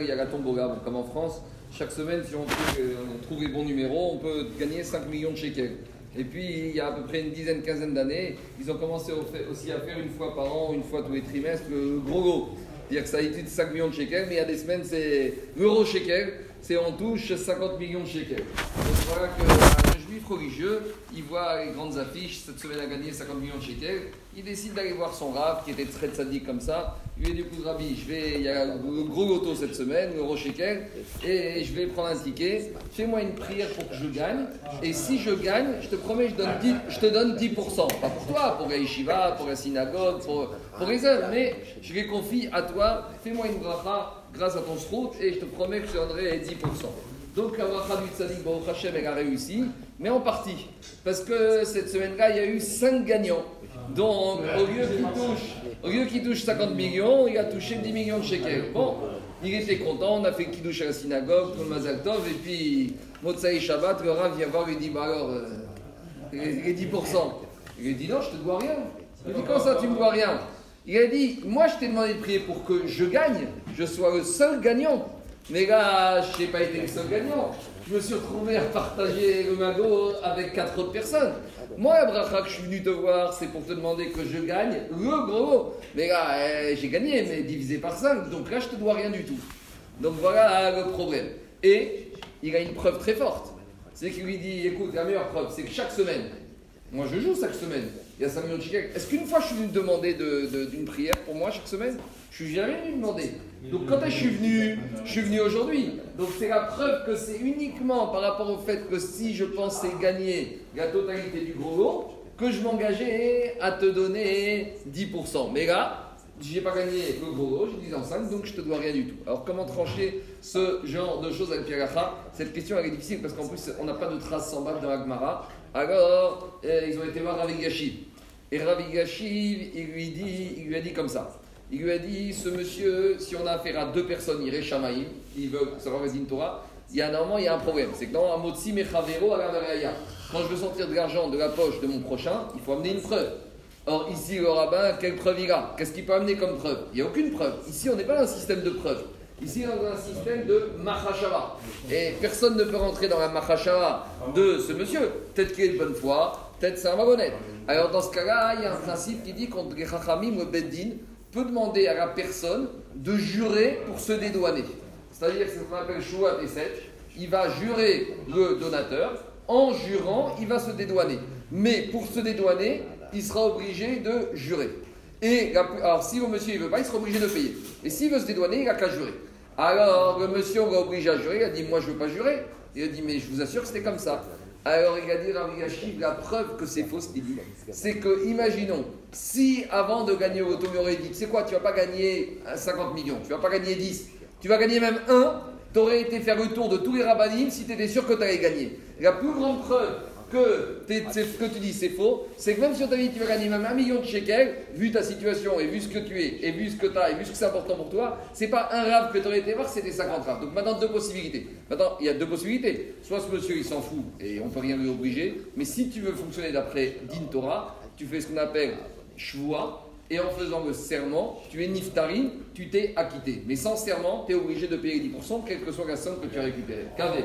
Il y a la tombola, bon, comme en France. Chaque semaine, si on trouve, euh, les bons numéros, on peut gagner 5 millions de shekels. Et puis, il y a à peu près une dizaine, quinzaine d'années, ils ont commencé aussi à faire une fois par an, une fois tous les trimestres, le gros. C'est-à-dire que ça a été de 5 millions de shekels, mais il y a des semaines, c'est l'euro shekel, c'est on touche 50 millions de shekels. Donc voilà que juif religieux, il voit les grandes affiches, cette semaine a gagné 50 millions de shekels, il décide d'aller voir son rave, qui était très sadique comme ça, il lui dit coup, Rabbi, je vais, il y a le gros loto cette semaine, l'euro shekel, et je vais prendre un ticket, fais-moi une prière pour que je gagne, et si je gagne, je te promets, je, donne 10, je te donne 10%. Pas pour toi, pour la yeshiva, pour la synagogue, pour, pour les œuvres, mais je les confie à toi, fais-moi une bracha grâce à ton srout, et je te promets que je te donnerai 10%. Donc la bracha du tzaddik Baruch Hashem, elle a réussi, mais en partie. Parce que cette semaine-là, il y a eu 5 gagnants. Donc, au lieu qu'il touche, au lieu qu'il touche 50 millions, il a touché 10 millions de shekels. Bon, il était content, on a fait kiddush à la synagogue, pour le Mazal Tov, et puis, Motsai Shabbat, le Rav vient voir, lui dit, bah alors, euh, les les 10%. Il lui a dit, non, je te dois rien. Il dit, comment ça, tu me dois rien? Il a dit, moi, je t'ai demandé de prier pour que je gagne, je sois le seul gagnant. Mais là, je n'ai pas été le seul gagnant. Je me suis retrouvé à partager le magot avec quatre autres personnes. Moi, la que je suis venu te voir, c'est pour te demander que je gagne le gros. Mais là, eh, j'ai gagné, mais divisé par 5. Donc là, je te dois rien du tout. Donc voilà le problème. Et il a une preuve très forte. C'est qu'il lui dit, écoute, la meilleure preuve, c'est que chaque semaine, moi je joue chaque semaine, il y a 5 millions de shekels. Est-ce qu'une fois je suis venu demander de- de- d'une prière pour moi chaque semaine? Je suis jamais venu demander. Donc quand je suis venu? Je suis venu aujourd'hui. Donc c'est la preuve que c'est uniquement par rapport au fait que si je pensais gagner la totalité du gros lot, que je m'engageais à te donner 10%. Mais là, j'ai pas gagné le gros lot, j'ai 10 en 5, donc je te dois rien du tout. Alors comment trancher ce genre de choses avec Pierre Cette question est difficile parce qu'en plus on n'a pas de traces semblables dans l'Agmara. Alors euh, ils ont été voir Ravi Gashiv. Et Ravi Gashiv, il lui, il lui a dit comme ça. Il lui a dit, ce monsieur, si on a affaire à deux personnes, il Shamaïm, qui veulent savoir les Torah, il y a normalement il y a un problème. C'est que dans Amotsi Mechavero à la quand je veux sortir de l'argent de la poche de mon prochain, il faut amener une preuve. Or, ici, le rabbin, quelle preuve il a? Qu'est-ce qu'il peut amener comme preuve? Il n'y a aucune preuve. Ici, on n'est pas dans un système de preuve. Ici, on est dans un système de mahashara. Et personne ne peut rentrer dans la mahashara de ce monsieur. Peut-être qu'il est de bonne foi, peut-être c'est un malhonnête. Alors, dans ce cas-là, il y a un principe qui dit qu'on peut demander à la personne de jurer pour se dédouaner. C'est-à-dire, c'est ce qu'on appelle Shua Teset. Il va jurer le donateur. En jurant, il va se dédouaner. Mais pour se dédouaner, il sera obligé de jurer. Et la- alors, si le monsieur ne veut pas, il sera obligé de payer. Et s'il veut se dédouaner, il n'a qu'à jurer. Alors, le monsieur, on va obliger à jurer. Il a dit Moi, je ne veux pas jurer. Il a dit Mais je vous assure que c'était comme ça. Alors, il a dit la preuve que c'est faux, dit, c'est que, imaginons, si avant de gagner au loto, il aurait dit quoi, tu vas pas gagner euh, 50 millions, tu vas pas gagner 10, tu vas gagner même 1, tu aurais été faire le tour de tous les rabbinim si tu étais sûr que tu allais gagner. La plus grande preuve que ce que tu dis c'est faux, c'est que même si on t'a dit tu vas gagner même un million de shekels, vu ta situation et vu ce que tu es, et vu ce que tu as, et vu ce que c'est important pour toi, c'est pas un rave que tu aurais été voir, c'était 50 raves. Donc maintenant, deux possibilités. Maintenant, il y a deux possibilités. Soit ce monsieur, il s'en fout et on peut rien lui obliger, mais si tu veux fonctionner d'après Din Torah, tu fais ce qu'on appelle Shvoa, et en faisant le serment, tu es niftarin, tu t'es acquitté. Mais sans serment, tu es obligé de payer 10%, quelle que soit la somme que tu as récupérée. Qu'avec